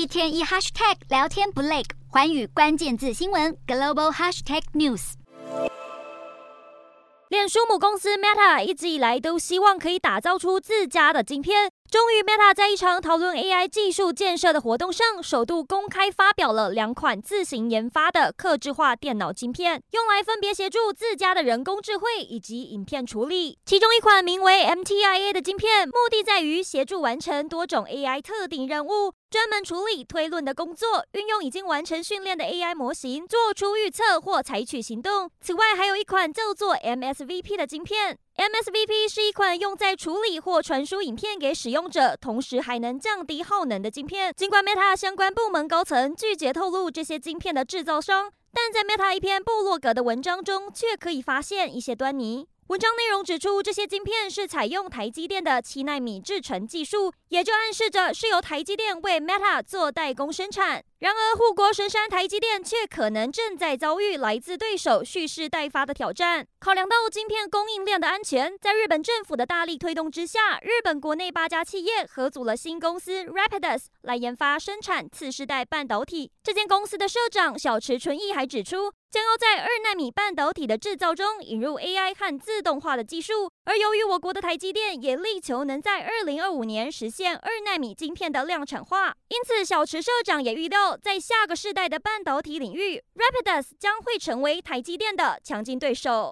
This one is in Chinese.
一天一 hashtag 聊天不累，环宇关键字新闻 global hashtag news。脸书母公司 Meta 一直以来都希望可以打造出自家的晶片。终于，Meta 在一场讨论 AI 技术建设的活动上，首度公开发表了两款自行研发的客制化电脑晶片，用来分别协助自家的人工智慧以及影片处理。其中一款名为 MTIA 的晶片，目的在于协助完成多种 AI 特定任务，专门处理推论的工作，运用已经完成训练的 AI 模型做出预测或采取行动。此外，还有一款叫做 MSVP 的晶片。MSVP 是一款用在处理或传输影片给使用者，同时还能降低耗能的晶片。尽管 Meta 相关部门高层拒绝透露这些晶片的制造商，但在 Meta 一篇部落格的文章中，却可以发现一些端倪。文章内容指出，这些晶片是采用台积电的七纳米制程技术，也就暗示着是由台积电为 Meta 做代工生产。然而，护国神山台积电却可能正在遭遇来自对手蓄势待发的挑战。考量到晶片供应链的安全，在日本政府的大力推动之下，日本国内八家企业合组了新公司 Rapidus 来研发生产次世代半导体。这间公司的社长小池纯一还指出，将要在二纳米半导体的制造中引入 AI 和自动化的技术。而由于我国的台积电也力求能在二零二五年实现二纳米晶片的量产化，因此小池社长也预料。在下个世代的半导体领域，Rapidus 将会成为台积电的强劲对手。